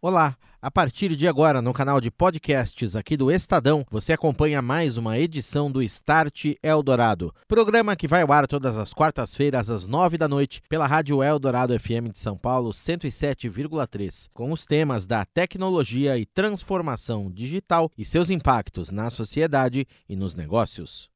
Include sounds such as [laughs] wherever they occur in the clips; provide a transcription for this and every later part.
Olá! A partir de agora, no canal de podcasts aqui do Estadão, você acompanha mais uma edição do Start Eldorado, programa que vai ao ar todas as quartas-feiras às nove da noite pela Rádio Eldorado FM de São Paulo 107,3, com os temas da tecnologia e transformação digital e seus impactos na sociedade e nos negócios.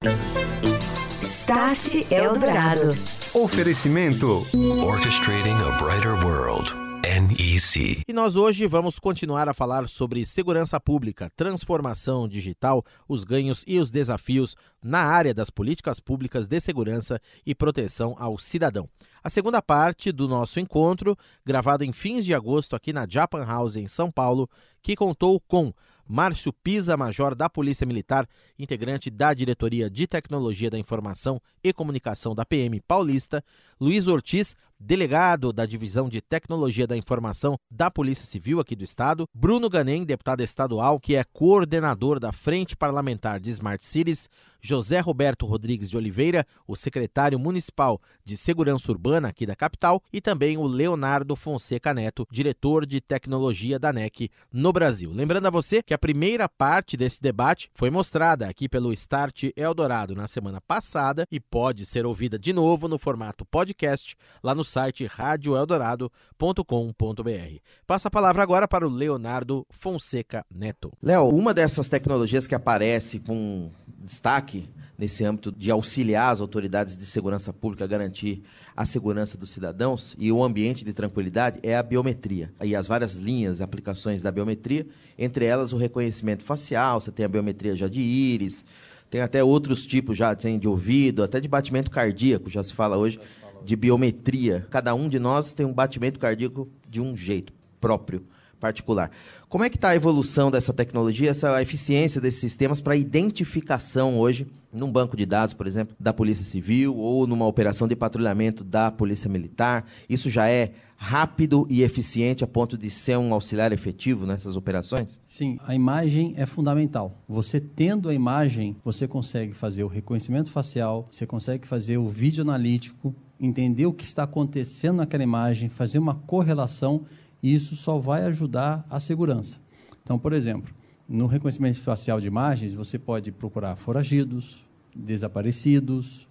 Start Eldorado. Oferecimento Orchestrating a Brighter World. NEC. E nós hoje vamos continuar a falar sobre segurança pública, transformação digital, os ganhos e os desafios na área das políticas públicas de segurança e proteção ao cidadão. A segunda parte do nosso encontro, gravado em fins de agosto aqui na Japan House em São Paulo, que contou com Márcio Pisa, major da Polícia Militar, integrante da Diretoria de Tecnologia da Informação e Comunicação da PM Paulista, Luiz Ortiz, delegado da Divisão de Tecnologia da Informação da Polícia Civil aqui do Estado, Bruno Ganem, deputado estadual, que é coordenador da Frente Parlamentar de Smart Cities, José Roberto Rodrigues de Oliveira, o secretário municipal de Segurança Urbana aqui da capital, e também o Leonardo Fonseca Neto, diretor de tecnologia da NEC no Brasil. Lembrando a você que a primeira parte desse debate foi mostrada aqui pelo Start Eldorado na semana passada e pode ser ouvida de novo no formato podcast lá no site radioeldorado.com.br. Passa a palavra agora para o Leonardo Fonseca Neto. Léo, uma dessas tecnologias que aparece com destaque nesse âmbito de auxiliar as autoridades de segurança pública a garantir a segurança dos cidadãos e o ambiente de tranquilidade é a biometria. E as várias linhas, aplicações da biometria, entre elas o reconhecimento facial, você tem a biometria já de íris, tem até outros tipos já, tem de ouvido, até de batimento cardíaco, já se fala hoje de biometria. Cada um de nós tem um batimento cardíaco de um jeito próprio, particular. Como é que está a evolução dessa tecnologia, essa eficiência desses sistemas para identificação hoje, num banco de dados, por exemplo, da Polícia Civil ou numa operação de patrulhamento da Polícia Militar? Isso já é rápido e eficiente a ponto de ser um auxiliar efetivo nessas operações? Sim, a imagem é fundamental. Você tendo a imagem, você consegue fazer o reconhecimento facial, você consegue fazer o vídeo analítico, entender o que está acontecendo naquela imagem, fazer uma correlação, e isso só vai ajudar a segurança. Então, por exemplo, no reconhecimento facial de imagens, você pode procurar foragidos, desaparecidos,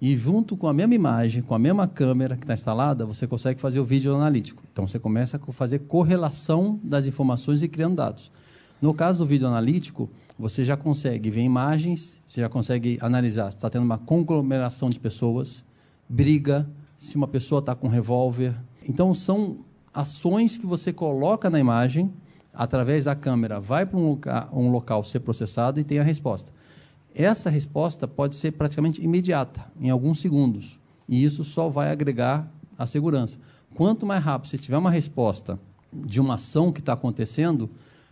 e junto com a mesma imagem, com a mesma câmera que está instalada, você consegue fazer o vídeo analítico. Então, você começa a fazer correlação das informações e criando dados. No caso do vídeo analítico, você já consegue ver imagens, você já consegue analisar se está tendo uma conglomeração de pessoas, briga, se uma pessoa está com revólver. Então, são ações que você coloca na imagem, através da câmera, vai para um, um local ser processado e tem a resposta. Essa resposta pode ser praticamente imediata, em alguns segundos. E isso só vai agregar a segurança. Quanto mais rápido você tiver uma resposta de uma ação que está acontecendo,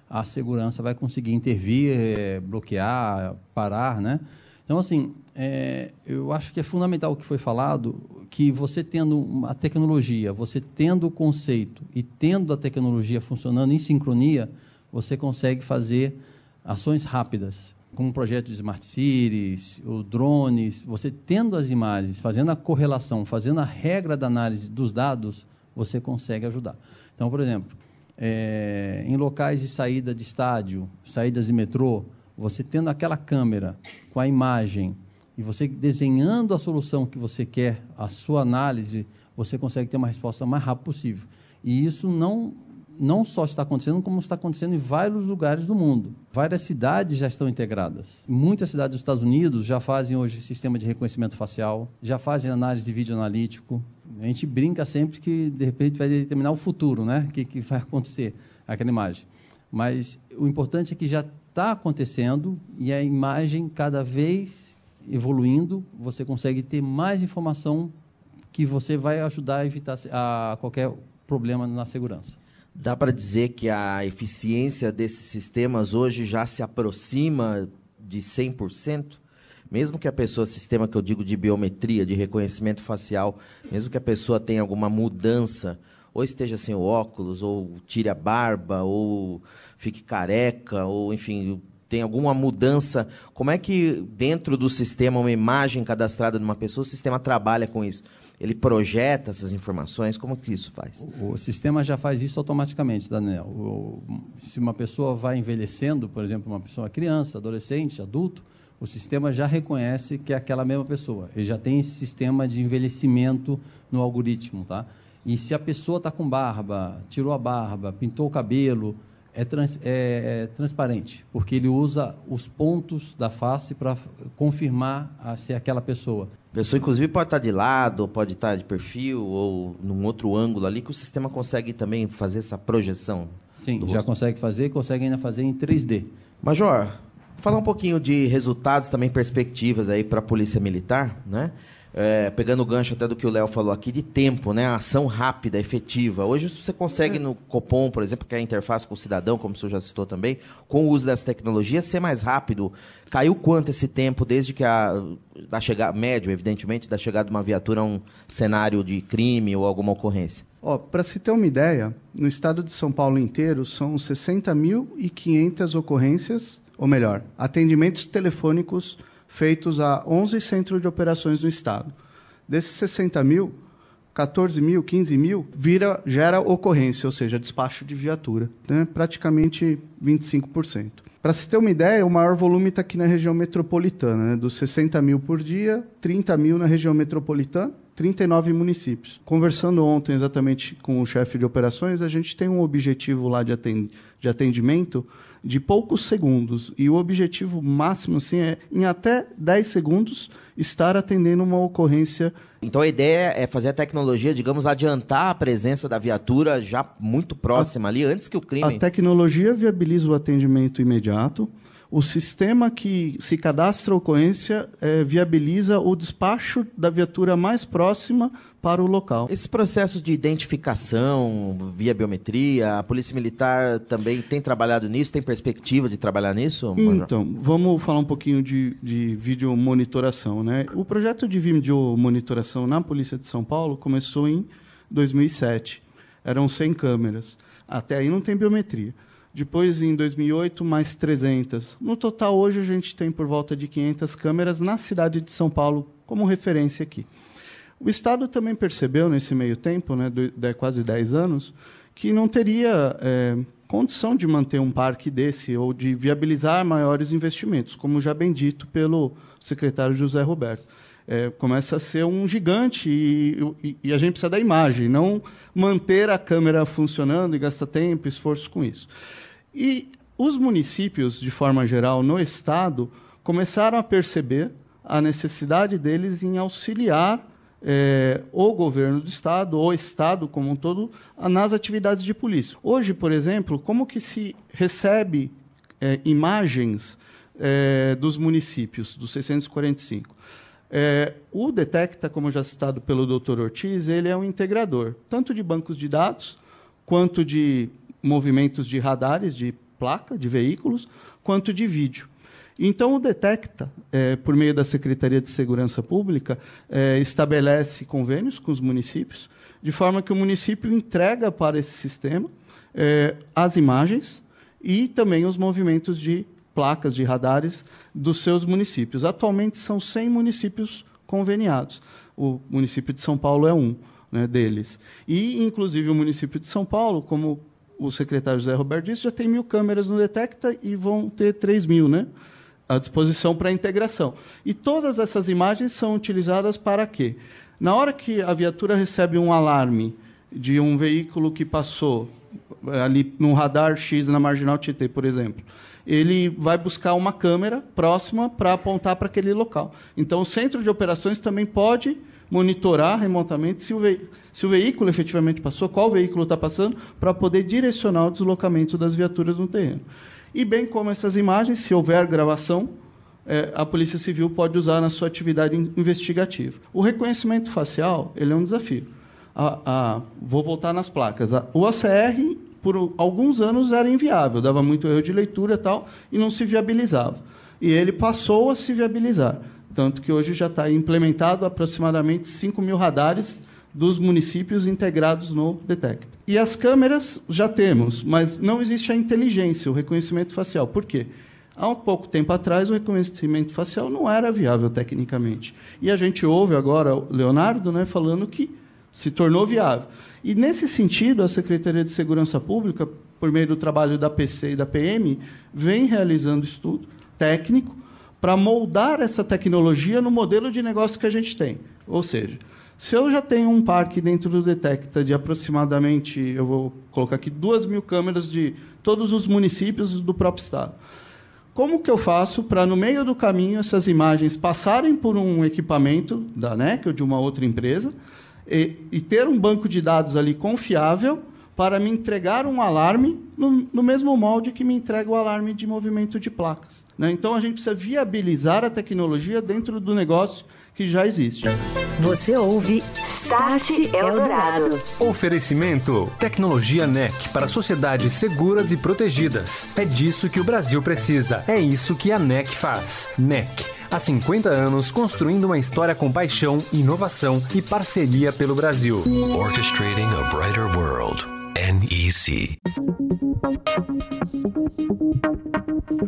a segurança vai conseguir intervir, eh, bloquear, parar, né? Então, assim, é, eu acho que é fundamental o que foi falado, que você tendo a tecnologia, você tendo o conceito e tendo a tecnologia funcionando em sincronia, você consegue fazer ações rápidas, como o projeto de Smart Cities, o drones, você tendo as imagens, fazendo a correlação, fazendo a regra da análise dos dados, você consegue ajudar. Então, por exemplo, é, em locais de saída de estádio, saídas de metrô, você tendo aquela câmera com a imagem e você desenhando a solução que você quer, a sua análise, você consegue ter uma resposta mais rápida possível. E isso não não só está acontecendo, como está acontecendo em vários lugares do mundo. Várias cidades já estão integradas. Muitas cidades dos Estados Unidos já fazem hoje sistema de reconhecimento facial, já fazem análise de vídeo analítico. A gente brinca sempre que, de repente, vai determinar o futuro, né? O que, que vai acontecer, aquela imagem. Mas o importante é que já está acontecendo e a imagem cada vez evoluindo, você consegue ter mais informação que você vai ajudar a evitar a qualquer problema na segurança. Dá para dizer que a eficiência desses sistemas hoje já se aproxima de 100%? Mesmo que a pessoa, sistema que eu digo de biometria, de reconhecimento facial, mesmo que a pessoa tenha alguma mudança, ou esteja sem óculos, ou tire a barba, ou fique careca, ou enfim, tem alguma mudança, como é que dentro do sistema, uma imagem cadastrada de uma pessoa, o sistema trabalha com isso? Ele projeta essas informações? Como que isso faz? O, o sistema já faz isso automaticamente, Daniel. O, se uma pessoa vai envelhecendo, por exemplo, uma pessoa criança, adolescente, adulto, o sistema já reconhece que é aquela mesma pessoa. Ele já tem esse sistema de envelhecimento no algoritmo, tá? E se a pessoa está com barba, tirou a barba, pintou o cabelo, é, trans, é, é, transparente, porque ele usa os pontos da face para confirmar a, se é aquela pessoa. A pessoa, inclusive, pode estar tá de lado, pode estar tá de perfil ou num outro ângulo ali, que o sistema consegue também fazer essa projeção. Sim, já rosto. consegue fazer e consegue ainda fazer em 3D. Major, falar um pouquinho de resultados, também perspectivas aí para a Polícia Militar, né? É, pegando o gancho até do que o Léo falou aqui, de tempo, né? A ação rápida, efetiva. Hoje você consegue no Copom, por exemplo, que é a interface com o cidadão, como o senhor já citou também, com o uso dessa tecnologia, ser mais rápido. Caiu quanto esse tempo desde que a da chegada, médio, evidentemente, da chegada de uma viatura a um cenário de crime ou alguma ocorrência? Ó, para se ter uma ideia, no estado de São Paulo inteiro são 60.500 ocorrências, ou melhor, atendimentos telefônicos feitos a 11 centros de operações no estado. Desses 60 mil, 14 mil, 15 mil, vira, gera ocorrência, ou seja, despacho de viatura, né? praticamente 25%. Para se ter uma ideia, o maior volume está aqui na região metropolitana, né? dos 60 mil por dia, 30 mil na região metropolitana, 39 municípios. Conversando ontem exatamente com o chefe de operações, a gente tem um objetivo lá de atendimento de poucos segundos. E o objetivo máximo assim, é, em até 10 segundos, estar atendendo uma ocorrência. Então a ideia é fazer a tecnologia, digamos, adiantar a presença da viatura já muito próxima a, ali, antes que o crime. A tecnologia viabiliza o atendimento imediato. O sistema que se cadastra a ocorrência é, viabiliza o despacho da viatura mais próxima para o local. Esses processos de identificação via biometria, a Polícia Militar também tem trabalhado nisso, tem perspectiva de trabalhar nisso? Major? Então, vamos falar um pouquinho de, de vídeo monitoração. Né? O projeto de vídeo monitoração na Polícia de São Paulo começou em 2007. Eram 100 câmeras. Até aí não tem biometria. Depois, em 2008, mais 300. No total, hoje, a gente tem por volta de 500 câmeras na cidade de São Paulo, como referência aqui. O Estado também percebeu, nesse meio tempo, né, de, quase 10 anos, que não teria é, condição de manter um parque desse ou de viabilizar maiores investimentos, como já bem dito pelo secretário José Roberto. É, começa a ser um gigante e, e, e, a gente precisa da imagem, não manter a câmera funcionando e gastar tempo e esforço com isso. E os municípios, de forma geral, no Estado, começaram a perceber a necessidade deles em auxiliar é, o governo do estado, o estado como um todo, nas atividades de polícia. Hoje, por exemplo, como que se recebe é, imagens é, dos municípios, dos 645? É, o Detecta, como já citado pelo Dr. Ortiz, ele é um integrador, tanto de bancos de dados, quanto de movimentos de radares, de placa, de veículos, quanto de vídeo. Então, o Detecta, é, por meio da Secretaria de Segurança Pública, é, estabelece convênios com os municípios, de forma que o município entrega para esse sistema é, as imagens e também os movimentos de placas, de radares dos seus municípios. Atualmente, são 100 municípios conveniados. O município de São Paulo é um né, deles. E, inclusive, o município de São Paulo, como o secretário José Roberto disse, já tem mil câmeras no Detecta e vão ter 3 mil, né? à disposição para integração. E todas essas imagens são utilizadas para quê? Na hora que a viatura recebe um alarme de um veículo que passou ali no radar X na marginal Tietê, por exemplo, ele vai buscar uma câmera próxima para apontar para aquele local. Então, o centro de operações também pode monitorar remotamente se o, se o veículo efetivamente passou, qual veículo está passando, para poder direcionar o deslocamento das viaturas no terreno. E bem como essas imagens, se houver gravação, é, a Polícia Civil pode usar na sua atividade investigativa. O reconhecimento facial ele é um desafio. A, a, vou voltar nas placas. A, o ACR, por alguns anos, era inviável, dava muito erro de leitura e tal, e não se viabilizava. E ele passou a se viabilizar. Tanto que hoje já está implementado aproximadamente 5 mil radares dos municípios integrados no Detect. E as câmeras já temos, mas não existe a inteligência, o reconhecimento facial. Por quê? Há um pouco tempo atrás, o reconhecimento facial não era viável tecnicamente. E a gente ouve agora o Leonardo né, falando que se tornou viável. E, nesse sentido, a Secretaria de Segurança Pública, por meio do trabalho da PC e da PM, vem realizando estudo técnico para moldar essa tecnologia no modelo de negócio que a gente tem. Ou seja, se eu já tenho um parque dentro do Detecta de aproximadamente, eu vou colocar aqui, duas mil câmeras de todos os municípios do próprio estado. Como que eu faço para, no meio do caminho, essas imagens passarem por um equipamento da NEC ou de uma outra empresa e, e ter um banco de dados ali confiável para me entregar um alarme no, no, mesmo molde que me entrega o alarme de movimento de placas. Né? Então, a gente precisa viabilizar a tecnologia dentro do negócio que já existe. Você ouve Start Eldorado. Oferecimento: Tecnologia NEC para sociedades seguras e protegidas. É disso que o Brasil precisa. É isso que a NEC faz. NEC. Há 50 anos construindo uma história com paixão, inovação e parceria pelo Brasil. Orchestrating a brighter world. NEC.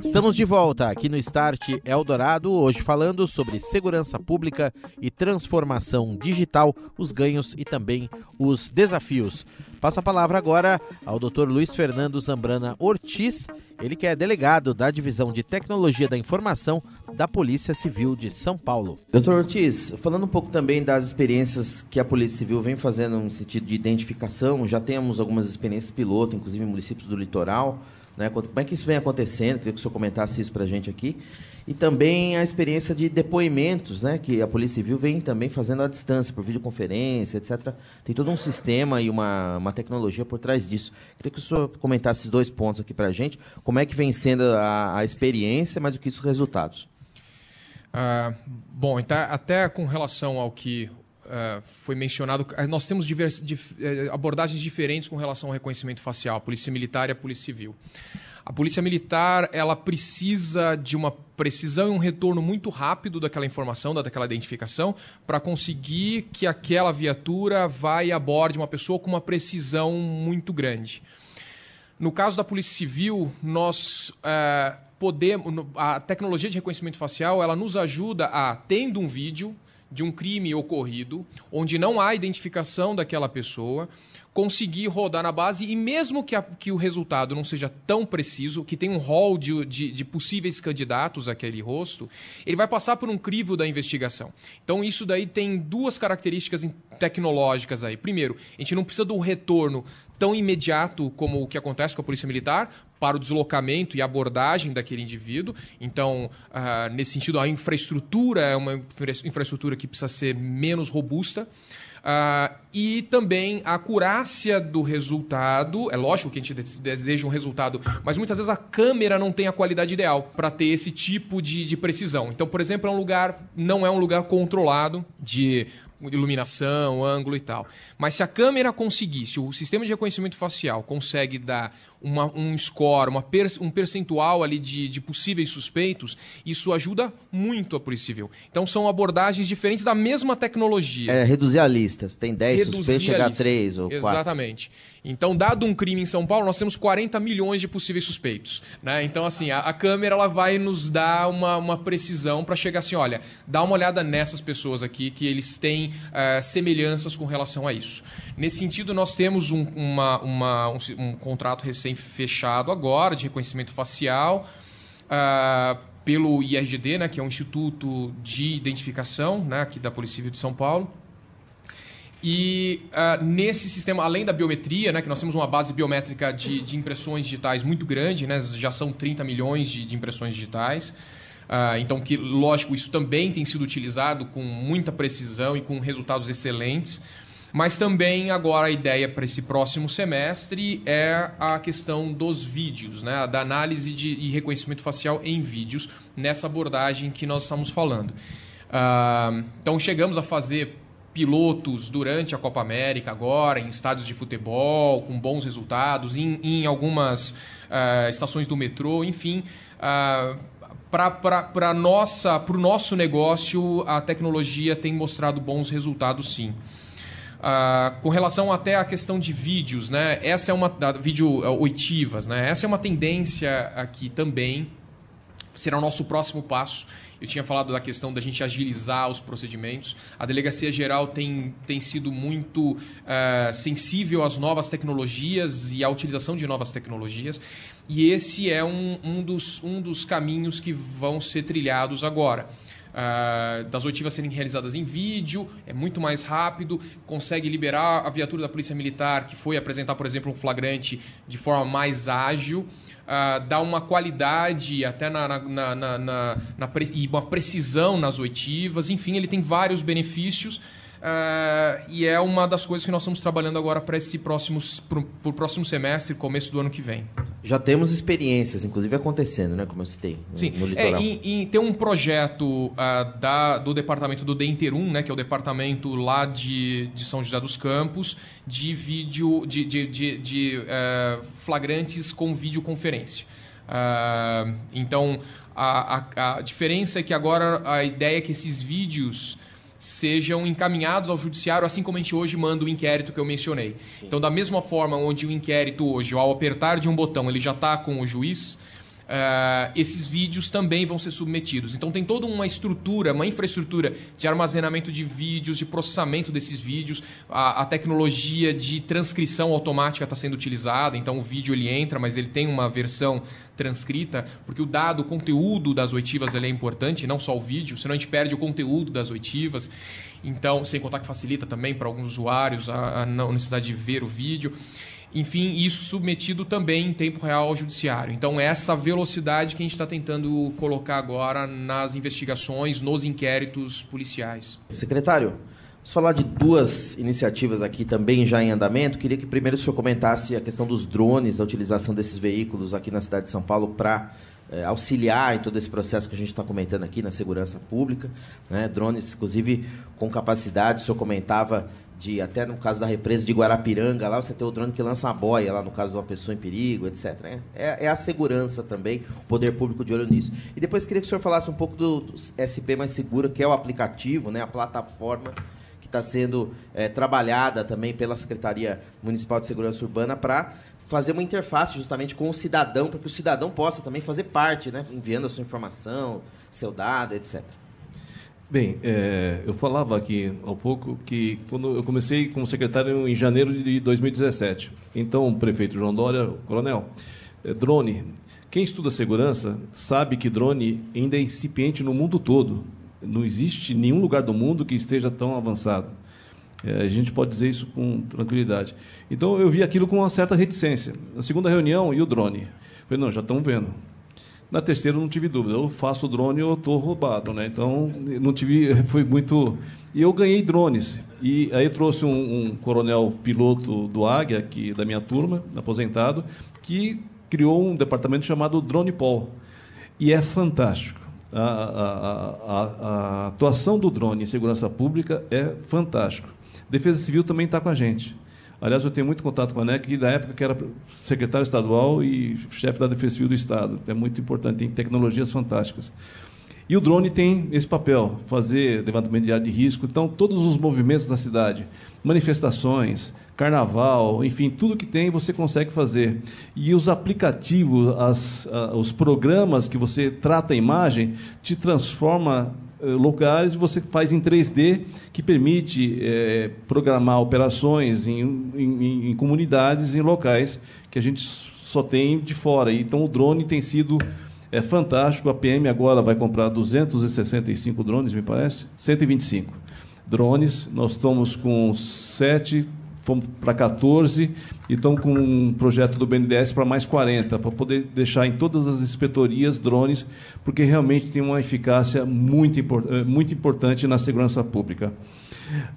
Estamos de volta aqui no Start Eldorado, hoje falando sobre segurança pública e transformação digital, os ganhos e também os desafios. Passo a palavra agora ao Dr. Luiz Fernando Zambrana Ortiz, ele que é delegado da Divisão de Tecnologia da Informação da Polícia Civil de São Paulo. Doutor Ortiz, falando um pouco também das experiências que a Polícia Civil vem fazendo no sentido de identificação, já temos algumas experiências piloto, inclusive em municípios do litoral. Né? Como é que isso vem acontecendo? Queria que o senhor comentasse isso para a gente aqui e também a experiência de depoimentos, né, que a Polícia Civil vem também fazendo à distância, por videoconferência, etc. Tem todo um sistema e uma, uma tecnologia por trás disso. Queria que o senhor comentasse esses dois pontos aqui para a gente, como é que vem sendo a, a experiência, mas o que isso resultados. Uh, bom, então, até com relação ao que Uh, foi mencionado, nós temos divers, dif, eh, abordagens diferentes com relação ao reconhecimento facial, polícia militar e a polícia civil. A polícia militar ela precisa de uma precisão e um retorno muito rápido daquela informação, daquela identificação, para conseguir que aquela viatura vá e aborde uma pessoa com uma precisão muito grande. No caso da Polícia Civil, nós é, podemos. A tecnologia de reconhecimento facial ela nos ajuda a, tendo um vídeo de um crime ocorrido, onde não há identificação daquela pessoa, conseguir rodar na base e mesmo que, a, que o resultado não seja tão preciso, que tenha um rol de, de, de, possíveis candidatos àquele rosto, ele vai passar por um crivo da investigação. Então isso daí tem duas características tecnológicas aí. Primeiro, a gente não precisa do retorno tão imediato como o que acontece com a Polícia Militar para o deslocamento e abordagem daquele indivíduo. Então, uh, nesse sentido, a infraestrutura é uma infraestrutura que precisa ser menos robusta. Uh, e também a acurácia do resultado. É lógico que a gente deseja um resultado, mas muitas vezes a câmera não tem a qualidade ideal para ter esse tipo de, de precisão. Então, por exemplo, é um lugar, não é um lugar controlado de iluminação, ângulo e tal. Mas se a câmera conseguir, se o sistema de reconhecimento facial consegue dar uma, um score, uma per, um percentual ali de, de possíveis suspeitos, isso ajuda muito a Polícia Civil. Então são abordagens diferentes da mesma tecnologia. É, reduzir a lista. Tem 10 suspeitos, chegar a 3 ou 4. Exatamente. Então, dado um crime em São Paulo, nós temos 40 milhões de possíveis suspeitos. Né? Então, assim, a, a câmera ela vai nos dar uma, uma precisão para chegar assim, olha, dá uma olhada nessas pessoas aqui, que eles têm uh, semelhanças com relação a isso. Nesse sentido, nós temos um, uma, uma, um, um contrato recém-fechado agora, de reconhecimento facial, uh, pelo IRGD, né, que é o Instituto de Identificação né, aqui da Polícia Civil de São Paulo. E uh, nesse sistema, além da biometria, né, que nós temos uma base biométrica de, de impressões digitais muito grande, né, já são 30 milhões de, de impressões digitais. Uh, então, que lógico, isso também tem sido utilizado com muita precisão e com resultados excelentes. Mas também agora a ideia para esse próximo semestre é a questão dos vídeos, né? da análise de, e reconhecimento facial em vídeos, nessa abordagem que nós estamos falando. Uh, então chegamos a fazer pilotos durante a Copa América agora, em estádios de futebol, com bons resultados, em, em algumas uh, estações do metrô, enfim. Uh, para o nosso negócio, a tecnologia tem mostrado bons resultados, sim. Uh, com relação até à questão de vídeos, né? Essa é uma da, vídeo uh, oitivas, né? Essa é uma tendência aqui também será o nosso próximo passo. Eu tinha falado da questão da gente agilizar os procedimentos. A Delegacia Geral tem, tem sido muito uh, sensível às novas tecnologias e à utilização de novas tecnologias. E esse é um, um, dos, um dos caminhos que vão ser trilhados agora. Uh, das oitivas serem realizadas em vídeo, é muito mais rápido, consegue liberar a viatura da Polícia Militar, que foi apresentar, por exemplo, um flagrante de forma mais ágil uh, dá uma qualidade até na, na, na, na, na, e uma precisão nas oitivas. Enfim, ele tem vários benefícios. Uh, e é uma das coisas que nós estamos trabalhando agora para esse próximo, pro, pro próximo semestre, começo do ano que vem. Já temos experiências, inclusive acontecendo, né? Como eu citei. No, Sim, no litoral. É, e, e tem um projeto uh, da, do departamento do DENTERUM, né? Que é o departamento lá de, de São José dos Campos, de vídeo, de, de, de, de uh, flagrantes com videoconferência. Uh, então, a, a, a diferença é que agora a ideia é que esses vídeos sejam encaminhados ao judiciário, assim como a gente hoje manda o inquérito que eu mencionei. Sim. Então, da mesma forma onde o inquérito hoje, ao apertar de um botão, ele já está com o juiz, Uh, esses vídeos também vão ser submetidos. Então tem toda uma estrutura, uma infraestrutura de armazenamento de vídeos, de processamento desses vídeos, a, a tecnologia de transcrição automática está sendo utilizada. Então o vídeo ele entra, mas ele tem uma versão transcrita, porque o dado, o conteúdo das oitivas ele é importante, não só o vídeo, senão a gente perde o conteúdo das oitivas. Então, sem contar que facilita também para alguns usuários a, a não necessidade de ver o vídeo enfim, isso submetido também em tempo real ao judiciário. Então, essa velocidade que a gente está tentando colocar agora nas investigações, nos inquéritos policiais. Secretário, vamos falar de duas iniciativas aqui também já em andamento. Queria que primeiro o senhor comentasse a questão dos drones, a utilização desses veículos aqui na cidade de São Paulo para é, auxiliar em todo esse processo que a gente está comentando aqui na segurança pública. Né? Drones, inclusive, com capacidade, o senhor comentava de até no caso da represa de Guarapiranga, lá você tem o drone que lança uma boia, lá no caso de uma pessoa em perigo, etc. É, é, é a segurança também, o poder público de olho nisso. E depois queria que o senhor falasse um pouco do, do SP Mais Segura, que é o aplicativo, né, a plataforma que está sendo é, trabalhada também pela Secretaria Municipal de Segurança Urbana para fazer uma interface justamente com o cidadão, para que o cidadão possa também fazer parte, né, enviando a sua informação, seu dado, etc. Bem, é, eu falava aqui há pouco que quando eu comecei como secretário em janeiro de 2017. Então, o prefeito João Dória, coronel, é, drone. Quem estuda segurança sabe que drone ainda é incipiente no mundo todo. Não existe nenhum lugar do mundo que esteja tão avançado. É, a gente pode dizer isso com tranquilidade. Então, eu vi aquilo com uma certa reticência. Na segunda reunião, e o drone? Eu falei, não, já estão vendo na terceira não tive dúvida. Eu faço drone ou estou roubado, né? Então não tive, [laughs] foi muito. E eu ganhei drones. E aí trouxe um, um coronel piloto do Águia, aqui da minha turma, aposentado, que criou um departamento chamado Drone Paul. E é fantástico. A, a, a, a, atuação do drone em segurança pública é fantástico. Defesa Civil também está com a gente. Aliás, eu tenho muito contato com a ANEC, da época que era secretário estadual e chefe da Defesa Civil do Estado. É muito importante, tem tecnologias fantásticas. E o drone tem esse papel, fazer levantamento de área de risco. Então, todos os movimentos da cidade, manifestações, carnaval, enfim, tudo que tem você consegue fazer. E os aplicativos, as, os programas que você trata a imagem, te transforma lugares você faz em 3D que permite é, programar operações em, em, em, comunidades, em locais que a gente só tem de fora. Então o drone tem sido é fantástico. A PM agora vai comprar 265 drones, me parece, 125 drones. Nós estamos com sete fomos para 14 e estamos com um projeto do BNDES para mais 40, para poder deixar em todas as inspetorias drones, porque realmente tem uma eficácia muito, eh, muito importante na segurança pública.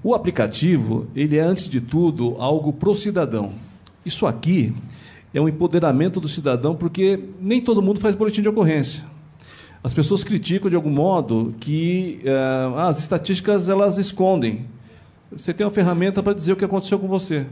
O aplicativo, ele é, antes de tudo, algo para o cidadão. Isso aqui é um empoderamento do cidadão, porque nem todo mundo faz boletim de ocorrência. As pessoas criticam, de algum modo, que eh, as estatísticas elas escondem você tem uma ferramenta para dizer o que aconteceu com você.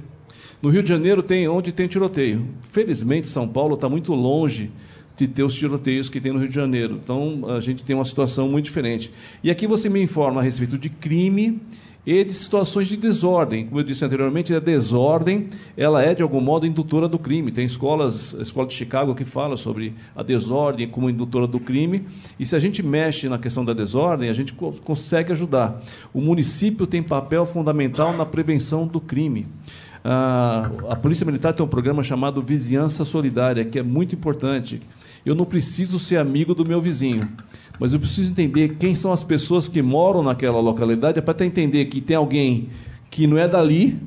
No Rio de Janeiro tem onde tem tiroteio. Felizmente São Paulo está muito longe de ter os tiroteios que tem no Rio de Janeiro. Então a gente tem uma situação muito diferente. E aqui você me informa a respeito de crime e de situações de desordem. Como eu disse anteriormente, a desordem ela é de algum modo indutora do crime. Tem escolas, a escola de Chicago que fala sobre a desordem como indutora do crime. E se a gente mexe na questão da desordem, a gente co consegue ajudar. O município tem papel fundamental na prevenção do crime. Ah, a Polícia Militar tem um programa chamado Vizinhança Solidária, que é muito importante. Eu não preciso ser amigo do meu vizinho mas eu preciso entender quem são as pessoas que moram naquela localidade, é para até entender que tem alguém que não é dali,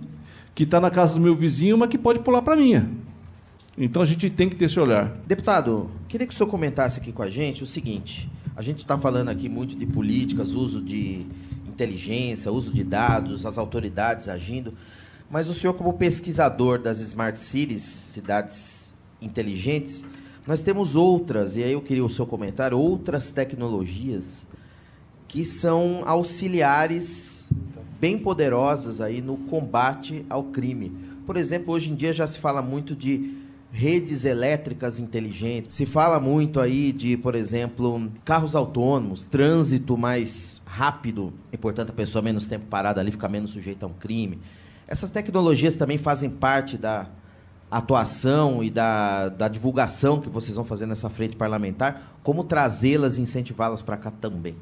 que está na casa do meu vizinho, mas que pode pular para minha. Então a gente tem que ter esse olhar. Deputado, queria que o senhor comentasse aqui com a gente o seguinte: a gente está falando aqui muito de políticas, uso de inteligência, uso de dados, as autoridades agindo, mas o senhor, como pesquisador das Smart Cities, cidades inteligentes, nós temos outras, e aí eu queria o seu comentário, outras tecnologias que são auxiliares bem poderosas aí no combate ao crime. Por exemplo, hoje em dia já se fala muito de redes elétricas inteligentes. Se fala muito aí de, por exemplo, carros autônomos, trânsito mais rápido e, portanto, a pessoa menos tempo parada ali fica menos sujeita a um crime. Essas tecnologias também fazem parte da atuação e da, da divulgação que vocês vão fazer nessa frente parlamentar, como trazê-las e incentivá-las para cá também?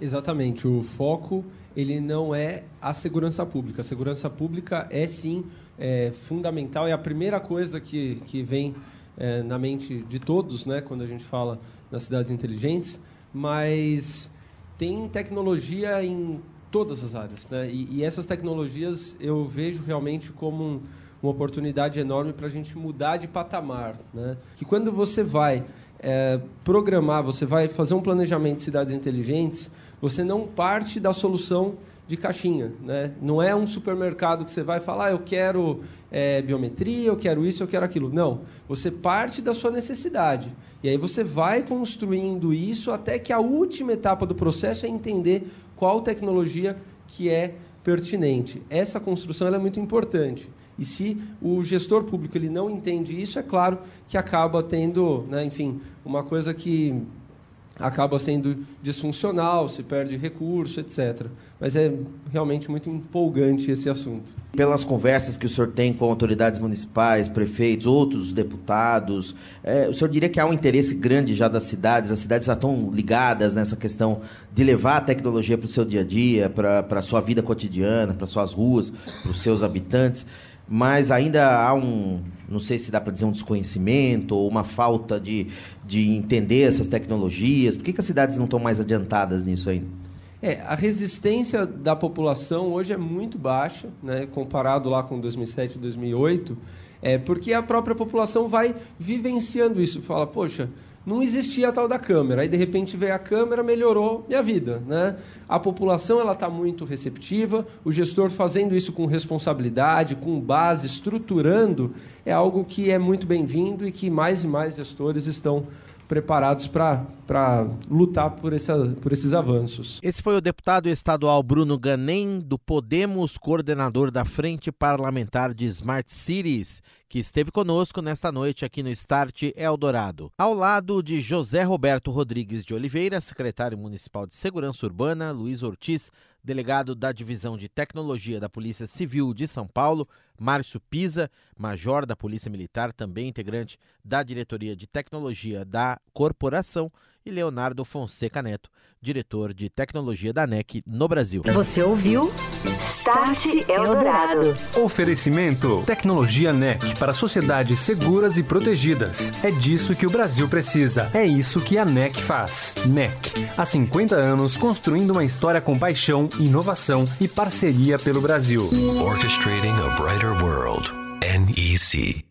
Exatamente. O foco ele não é a segurança pública. A segurança pública é sim é, fundamental, é a primeira coisa que, que vem é, na mente de todos, né, quando a gente fala nas cidades inteligentes, mas tem tecnologia em todas as áreas, né? E, e essas tecnologias eu vejo realmente como um, uma oportunidade enorme para a gente mudar de patamar. Né? Que quando você vai é, programar, você vai fazer um planejamento de cidades inteligentes, você não parte da solução de caixinha. Né? Não é um supermercado que você vai falar, ah, eu quero é, biometria, eu quero isso, eu quero aquilo. Não. Você parte da sua necessidade. E aí você vai construindo isso até que a última etapa do processo é entender qual tecnologia que é pertinente. Essa construção é muito importante. E se o gestor público ele não entende isso, é claro que acaba tendo, né, enfim, uma coisa que acaba sendo disfuncional, se perde recurso, etc. Mas é realmente muito empolgante esse assunto. Pelas conversas que o senhor tem com autoridades municipais, prefeitos, outros deputados, é, o senhor diria que há um interesse grande já das cidades, as cidades já estão ligadas nessa questão de levar a tecnologia para o seu dia a dia, para a sua vida cotidiana, para suas ruas, para os seus habitantes mas ainda há um, não sei se dá para dizer um desconhecimento ou uma falta de, de entender essas tecnologias. Por que, que as cidades não estão mais adiantadas nisso ainda? É, a resistência da população hoje é muito baixa, né, comparado lá com 2007 e 2008, é, porque a própria população vai vivenciando isso. Fala, poxa, não existia a tal da câmera. Aí, de repente, veio a câmera, melhorou minha vida. Né? A população ela está muito receptiva, o gestor fazendo isso com responsabilidade, com base, estruturando, é algo que é muito bem-vindo e que mais e mais gestores estão preparados para lutar por, essa, por esses avanços. Esse foi o deputado estadual Bruno Ganem, do Podemos, coordenador da Frente Parlamentar de Smart Cities, que esteve conosco nesta noite aqui no Start Eldorado. Ao lado de José Roberto Rodrigues de Oliveira, secretário municipal de Segurança Urbana, Luiz Ortiz, delegado da Divisão de Tecnologia da Polícia Civil de São Paulo, Márcio Pisa, major da Polícia Militar, também integrante da Diretoria de Tecnologia da Corporação, e Leonardo Fonseca Neto, diretor de tecnologia da NEC no Brasil. Você ouviu Start Eldorado. Oferecimento Tecnologia NEC para sociedades seguras e protegidas. É disso que o Brasil precisa. É isso que a NEC faz. NEC, há 50 anos construindo uma história com paixão, inovação e parceria pelo Brasil. Orchestrating a brighter world. NEC.